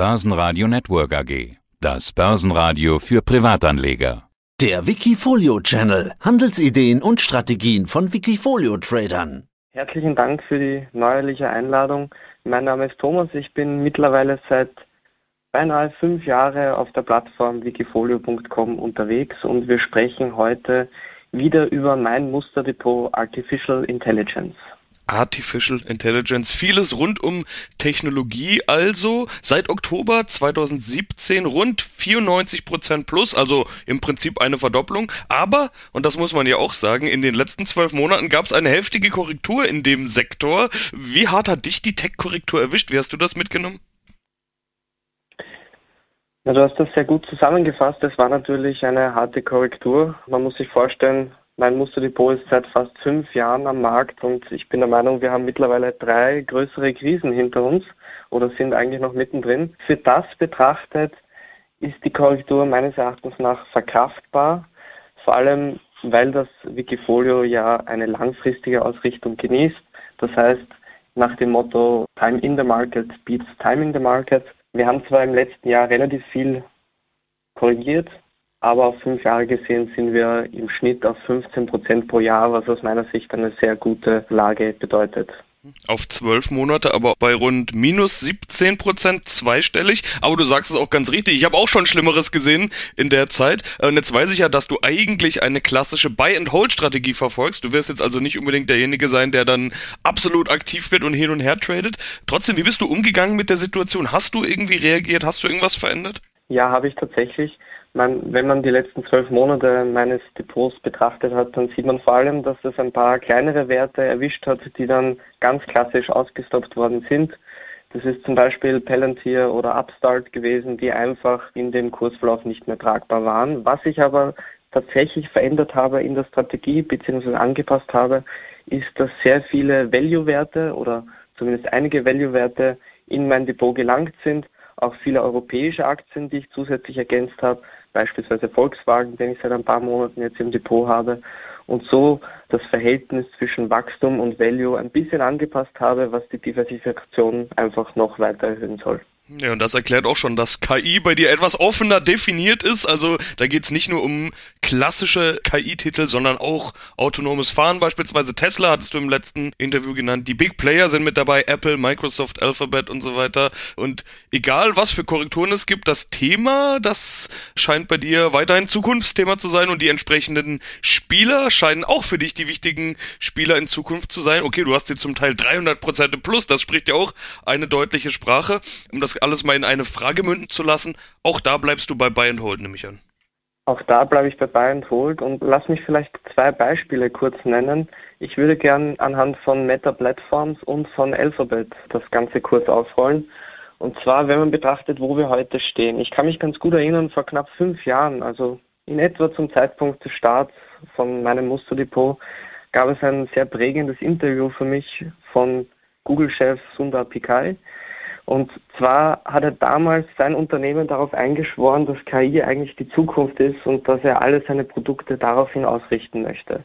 Börsenradio Network AG. Das Börsenradio für Privatanleger. Der Wikifolio Channel. Handelsideen und Strategien von Wikifolio Tradern. Herzlichen Dank für die neuerliche Einladung. Mein Name ist Thomas. Ich bin mittlerweile seit beinahe fünf Jahren auf der Plattform wikifolio.com unterwegs und wir sprechen heute wieder über mein Musterdepot Artificial Intelligence. Artificial Intelligence, vieles rund um Technologie, also seit Oktober 2017 rund 94 Prozent plus, also im Prinzip eine Verdopplung. Aber, und das muss man ja auch sagen, in den letzten zwölf Monaten gab es eine heftige Korrektur in dem Sektor. Wie hart hat dich die Tech-Korrektur erwischt? Wie hast du das mitgenommen? Ja, du hast das sehr gut zusammengefasst. Es war natürlich eine harte Korrektur. Man muss sich vorstellen, mein Musterdepot ist seit fast fünf Jahren am Markt und ich bin der Meinung, wir haben mittlerweile drei größere Krisen hinter uns oder sind eigentlich noch mittendrin. Für das betrachtet ist die Korrektur meines Erachtens nach verkraftbar, vor allem weil das Wikifolio ja eine langfristige Ausrichtung genießt. Das heißt, nach dem Motto Time in the Market beats Time in the Market. Wir haben zwar im letzten Jahr relativ viel korrigiert, aber auf fünf Jahre gesehen sind wir im Schnitt auf 15 Prozent pro Jahr, was aus meiner Sicht eine sehr gute Lage bedeutet auf zwölf Monate, aber bei rund minus 17 Prozent zweistellig. Aber du sagst es auch ganz richtig. Ich habe auch schon Schlimmeres gesehen in der Zeit. Und jetzt weiß ich ja, dass du eigentlich eine klassische Buy-and-Hold-Strategie verfolgst. Du wirst jetzt also nicht unbedingt derjenige sein, der dann absolut aktiv wird und hin und her tradet. Trotzdem, wie bist du umgegangen mit der Situation? Hast du irgendwie reagiert? Hast du irgendwas verändert? Ja, habe ich tatsächlich. Man, wenn man die letzten zwölf Monate meines Depots betrachtet hat, dann sieht man vor allem, dass es ein paar kleinere Werte erwischt hat, die dann ganz klassisch ausgestoppt worden sind. Das ist zum Beispiel Palantir oder Upstart gewesen, die einfach in dem Kursverlauf nicht mehr tragbar waren. Was ich aber tatsächlich verändert habe in der Strategie bzw. angepasst habe, ist, dass sehr viele Value-Werte oder zumindest einige Value-Werte in mein Depot gelangt sind. Auch viele europäische Aktien, die ich zusätzlich ergänzt habe, beispielsweise Volkswagen, den ich seit ein paar Monaten jetzt im Depot habe und so das Verhältnis zwischen Wachstum und Value ein bisschen angepasst habe, was die Diversifikation einfach noch weiter erhöhen soll. Ja, und das erklärt auch schon, dass KI bei dir etwas offener definiert ist. Also da geht's nicht nur um klassische KI-Titel, sondern auch autonomes Fahren. Beispielsweise Tesla hattest du im letzten Interview genannt. Die Big Player sind mit dabei, Apple, Microsoft, Alphabet und so weiter. Und egal, was für Korrekturen es gibt, das Thema, das scheint bei dir weiterhin Zukunftsthema zu sein und die entsprechenden Spieler scheinen auch für dich die wichtigen Spieler in Zukunft zu sein. Okay, du hast hier zum Teil 300 Prozent im Plus, das spricht ja auch eine deutliche Sprache. Um das alles mal in eine Frage münden zu lassen. Auch da bleibst du bei Buy and Hold, nehme ich an. Auch da bleibe ich bei Buy and Hold und lass mich vielleicht zwei Beispiele kurz nennen. Ich würde gern anhand von Meta Platforms und von Alphabet das Ganze kurz aufrollen. Und zwar, wenn man betrachtet, wo wir heute stehen. Ich kann mich ganz gut erinnern, vor knapp fünf Jahren, also in etwa zum Zeitpunkt des Starts von meinem Musterdepot, gab es ein sehr prägendes Interview für mich von Google-Chef Sundar Pichai, und zwar hat er damals sein Unternehmen darauf eingeschworen, dass KI eigentlich die Zukunft ist und dass er alle seine Produkte daraufhin ausrichten möchte.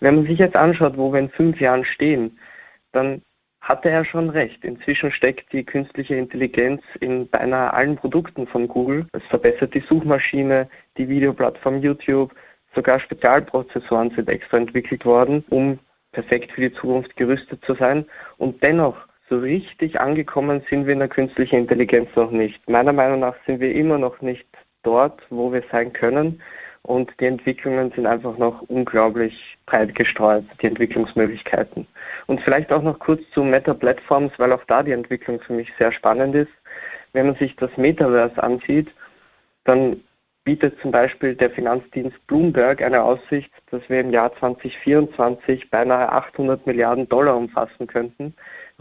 Wenn man sich jetzt anschaut, wo wir in fünf Jahren stehen, dann hatte er schon recht. Inzwischen steckt die künstliche Intelligenz in beinahe allen Produkten von Google. Es verbessert die Suchmaschine, die Videoplattform YouTube, sogar Spezialprozessoren sind extra entwickelt worden, um perfekt für die Zukunft gerüstet zu sein. Und dennoch so richtig angekommen sind wir in der künstlichen Intelligenz noch nicht. Meiner Meinung nach sind wir immer noch nicht dort, wo wir sein können. Und die Entwicklungen sind einfach noch unglaublich breit gestreut, die Entwicklungsmöglichkeiten. Und vielleicht auch noch kurz zu Meta Platforms, weil auch da die Entwicklung für mich sehr spannend ist. Wenn man sich das Metaverse ansieht, dann bietet zum Beispiel der Finanzdienst Bloomberg eine Aussicht, dass wir im Jahr 2024 beinahe 800 Milliarden Dollar umfassen könnten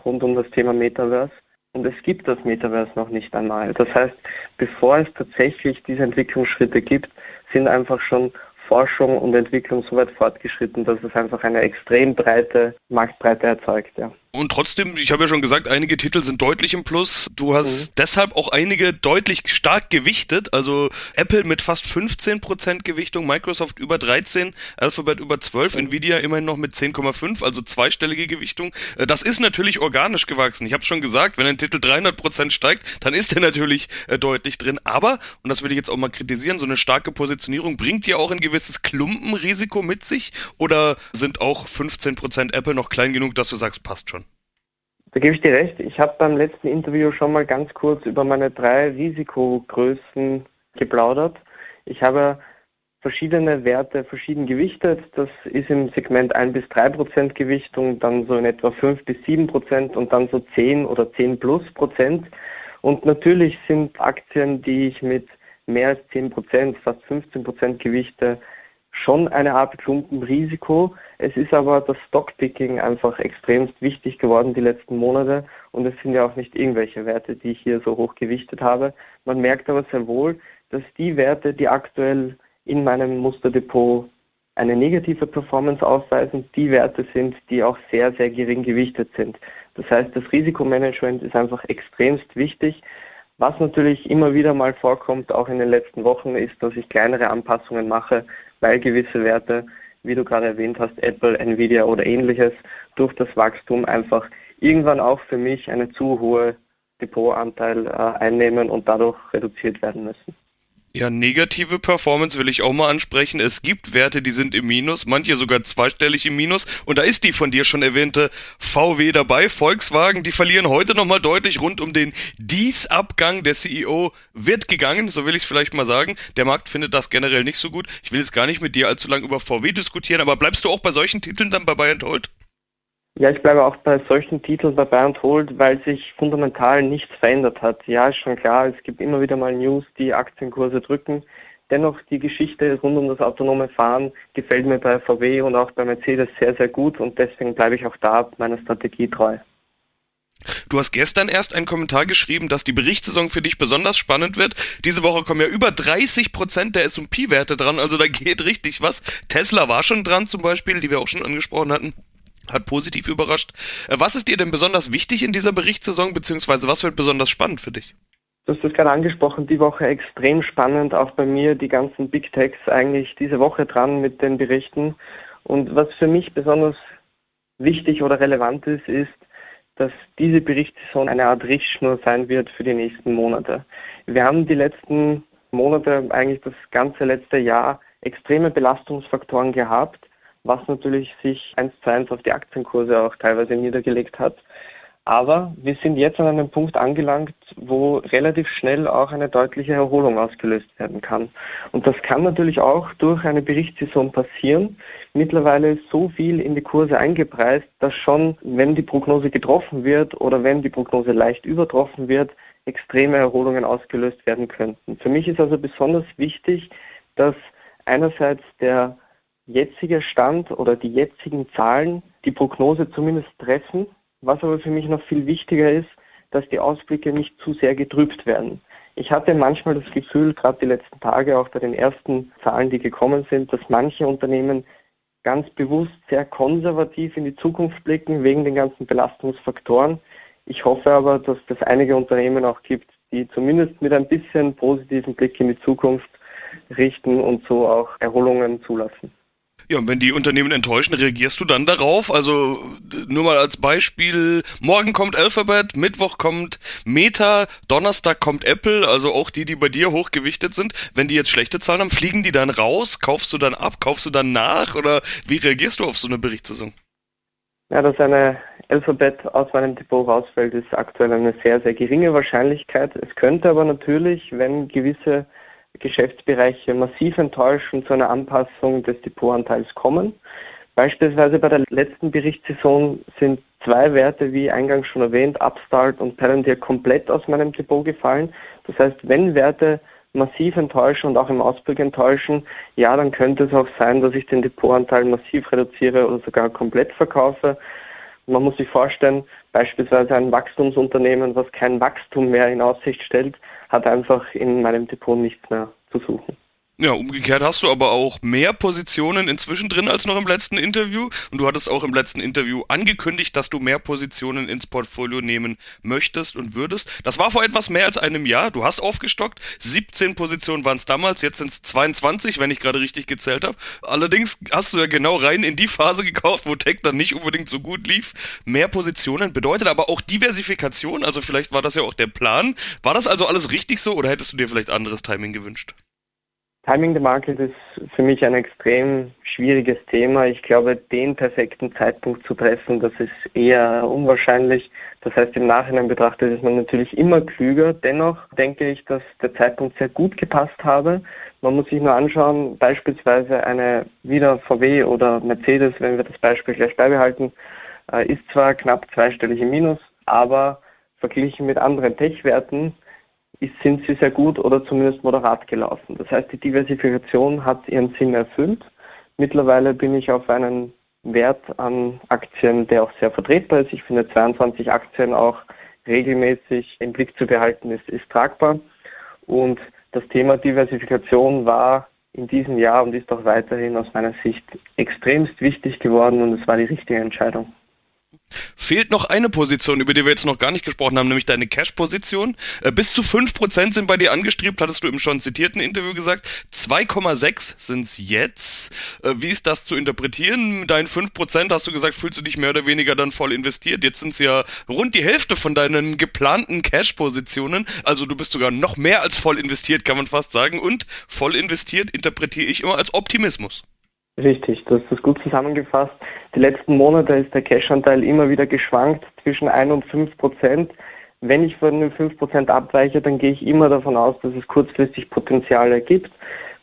rund um das Thema Metaverse. Und es gibt das Metaverse noch nicht einmal. Das heißt, bevor es tatsächlich diese Entwicklungsschritte gibt, sind einfach schon Forschung und Entwicklung so weit fortgeschritten, dass es einfach eine extrem breite Marktbreite erzeugt. Ja. Und trotzdem, ich habe ja schon gesagt, einige Titel sind deutlich im Plus. Du hast mhm. deshalb auch einige deutlich stark gewichtet. Also Apple mit fast 15% Gewichtung, Microsoft über 13, Alphabet über 12, mhm. Nvidia immerhin noch mit 10,5, also zweistellige Gewichtung. Äh, das ist natürlich organisch gewachsen. Ich habe schon gesagt, wenn ein Titel 300% steigt, dann ist er natürlich äh, deutlich drin. Aber, und das will ich jetzt auch mal kritisieren, so eine starke Positionierung bringt ja auch ein gewisses Klumpenrisiko mit sich. Oder sind auch 15% Apple noch klein genug, dass du sagst, passt schon? Da gebe ich dir recht. Ich habe beim letzten Interview schon mal ganz kurz über meine drei Risikogrößen geplaudert. Ich habe verschiedene Werte verschieden gewichtet. Das ist im Segment 1 bis 3 Prozent Gewichtung, dann so in etwa 5 bis 7 Prozent und dann so 10 oder 10 plus Prozent. Und natürlich sind Aktien, die ich mit mehr als 10 Prozent, fast 15 Prozent gewichte, schon eine Art Klumpenrisiko. Es ist aber das Stockpicking einfach extremst wichtig geworden die letzten Monate und es sind ja auch nicht irgendwelche Werte, die ich hier so hoch gewichtet habe. Man merkt aber sehr wohl, dass die Werte, die aktuell in meinem Musterdepot eine negative Performance aufweisen, die Werte sind, die auch sehr, sehr gering gewichtet sind. Das heißt, das Risikomanagement ist einfach extremst wichtig. Was natürlich immer wieder mal vorkommt, auch in den letzten Wochen, ist, dass ich kleinere Anpassungen mache, weil gewisse Werte, wie du gerade erwähnt hast, Apple, Nvidia oder ähnliches, durch das Wachstum einfach irgendwann auch für mich eine zu hohe Depotanteil äh, einnehmen und dadurch reduziert werden müssen. Ja, negative Performance will ich auch mal ansprechen. Es gibt Werte, die sind im Minus, manche sogar zweistellig im Minus. Und da ist die von dir schon erwähnte VW dabei. Volkswagen, die verlieren heute nochmal deutlich rund um den Dies-Abgang. Der CEO wird gegangen, so will ich es vielleicht mal sagen. Der Markt findet das generell nicht so gut. Ich will jetzt gar nicht mit dir allzu lange über VW diskutieren, aber bleibst du auch bei solchen Titeln dann bei Bayern Holt? Ja, ich bleibe auch bei solchen Titeln bei Bayern Hold, weil sich fundamental nichts verändert hat. Ja, ist schon klar, es gibt immer wieder mal News, die Aktienkurse drücken. Dennoch die Geschichte rund um das autonome Fahren gefällt mir bei VW und auch bei Mercedes sehr, sehr gut und deswegen bleibe ich auch da meiner Strategie treu. Du hast gestern erst einen Kommentar geschrieben, dass die Berichtssaison für dich besonders spannend wird. Diese Woche kommen ja über 30 Prozent der S&P-Werte dran, also da geht richtig was. Tesla war schon dran zum Beispiel, die wir auch schon angesprochen hatten hat positiv überrascht. Äh, was ist dir denn besonders wichtig in dieser Berichtssaison, beziehungsweise was wird besonders spannend für dich? Du hast das gerade angesprochen, die Woche extrem spannend, auch bei mir die ganzen Big Techs eigentlich diese Woche dran mit den Berichten. Und was für mich besonders wichtig oder relevant ist, ist, dass diese Berichtssaison eine Art Richtschnur sein wird für die nächsten Monate. Wir haben die letzten Monate, eigentlich das ganze letzte Jahr, extreme Belastungsfaktoren gehabt, was natürlich sich eins zu eins auf die Aktienkurse auch teilweise niedergelegt hat. Aber wir sind jetzt an einem Punkt angelangt, wo relativ schnell auch eine deutliche Erholung ausgelöst werden kann. Und das kann natürlich auch durch eine Berichtssaison passieren. Mittlerweile ist so viel in die Kurse eingepreist, dass schon, wenn die Prognose getroffen wird oder wenn die Prognose leicht übertroffen wird, extreme Erholungen ausgelöst werden könnten. Für mich ist also besonders wichtig, dass einerseits der jetzige Stand oder die jetzigen Zahlen die Prognose zumindest treffen. Was aber für mich noch viel wichtiger ist, dass die Ausblicke nicht zu sehr getrübt werden. Ich hatte manchmal das Gefühl, gerade die letzten Tage, auch bei den ersten Zahlen, die gekommen sind, dass manche Unternehmen ganz bewusst sehr konservativ in die Zukunft blicken, wegen den ganzen Belastungsfaktoren. Ich hoffe aber, dass es einige Unternehmen auch gibt, die zumindest mit ein bisschen positiven Blick in die Zukunft richten und so auch Erholungen zulassen. Ja, und wenn die Unternehmen enttäuschen, reagierst du dann darauf? Also nur mal als Beispiel, morgen kommt Alphabet, Mittwoch kommt Meta, Donnerstag kommt Apple, also auch die, die bei dir hochgewichtet sind. Wenn die jetzt schlechte Zahlen haben, fliegen die dann raus? Kaufst du dann ab? Kaufst du dann nach? Oder wie reagierst du auf so eine Berichtssaison? Ja, dass eine Alphabet aus meinem Depot rausfällt, ist aktuell eine sehr, sehr geringe Wahrscheinlichkeit. Es könnte aber natürlich, wenn gewisse Geschäftsbereiche massiv enttäuschen, zu einer Anpassung des Depotanteils kommen. Beispielsweise bei der letzten Berichtssaison sind zwei Werte, wie eingangs schon erwähnt, Upstart und Palantir, komplett aus meinem Depot gefallen. Das heißt, wenn Werte massiv enttäuschen und auch im Ausblick enttäuschen, ja, dann könnte es auch sein, dass ich den Depotanteil massiv reduziere oder sogar komplett verkaufe. Man muss sich vorstellen, beispielsweise ein Wachstumsunternehmen, was kein Wachstum mehr in Aussicht stellt, hat einfach in meinem Depot nichts mehr zu suchen. Ja, umgekehrt hast du aber auch mehr Positionen inzwischen drin als noch im letzten Interview. Und du hattest auch im letzten Interview angekündigt, dass du mehr Positionen ins Portfolio nehmen möchtest und würdest. Das war vor etwas mehr als einem Jahr. Du hast aufgestockt. 17 Positionen waren es damals, jetzt sind es 22, wenn ich gerade richtig gezählt habe. Allerdings hast du ja genau rein in die Phase gekauft, wo Tech dann nicht unbedingt so gut lief. Mehr Positionen bedeutet aber auch Diversifikation. Also vielleicht war das ja auch der Plan. War das also alles richtig so oder hättest du dir vielleicht anderes Timing gewünscht? Timing the Market ist für mich ein extrem schwieriges Thema. Ich glaube, den perfekten Zeitpunkt zu treffen, das ist eher unwahrscheinlich. Das heißt, im Nachhinein betrachtet ist man natürlich immer klüger. Dennoch denke ich, dass der Zeitpunkt sehr gut gepasst habe. Man muss sich nur anschauen, beispielsweise eine wieder VW oder Mercedes, wenn wir das Beispiel gleich beibehalten, äh, ist zwar knapp zweistellig im Minus, aber verglichen mit anderen Tech-Werten sind sie sehr gut oder zumindest moderat gelaufen. Das heißt, die Diversifikation hat ihren Sinn erfüllt. Mittlerweile bin ich auf einen Wert an Aktien, der auch sehr vertretbar ist. Ich finde 22 Aktien auch regelmäßig im Blick zu behalten ist, ist tragbar. Und das Thema Diversifikation war in diesem Jahr und ist auch weiterhin aus meiner Sicht extremst wichtig geworden und es war die richtige Entscheidung. Fehlt noch eine Position, über die wir jetzt noch gar nicht gesprochen haben, nämlich deine Cash-Position. Äh, bis zu 5% sind bei dir angestrebt, hattest du im schon zitierten Interview gesagt. 2,6 sind es jetzt. Äh, wie ist das zu interpretieren? Dein 5% hast du gesagt, fühlst du dich mehr oder weniger dann voll investiert. Jetzt sind es ja rund die Hälfte von deinen geplanten Cash-Positionen. Also du bist sogar noch mehr als voll investiert, kann man fast sagen. Und voll investiert interpretiere ich immer als Optimismus. Richtig, das ist gut zusammengefasst. Die letzten Monate ist der Cash-Anteil immer wieder geschwankt zwischen 1 und 5 Prozent. Wenn ich von den 5 Prozent abweiche, dann gehe ich immer davon aus, dass es kurzfristig Potenziale gibt.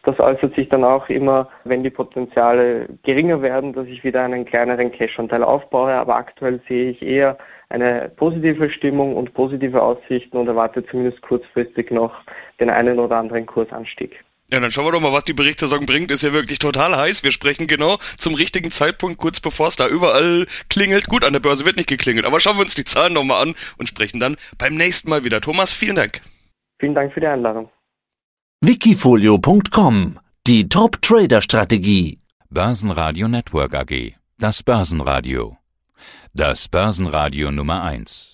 Das äußert sich dann auch immer, wenn die Potenziale geringer werden, dass ich wieder einen kleineren Cash-Anteil aufbaue. Aber aktuell sehe ich eher eine positive Stimmung und positive Aussichten und erwarte zumindest kurzfristig noch den einen oder anderen Kursanstieg. Ja, dann schauen wir doch mal, was die Berichtssaison bringt. Ist ja wirklich total heiß. Wir sprechen genau zum richtigen Zeitpunkt, kurz bevor es da überall klingelt. Gut, an der Börse wird nicht geklingelt, aber schauen wir uns die Zahlen nochmal an und sprechen dann beim nächsten Mal wieder. Thomas, vielen Dank. Vielen Dank für die Einladung. Wikifolio.com Die Top Trader Strategie. Börsenradio Network AG. Das Börsenradio. Das Börsenradio Nummer eins.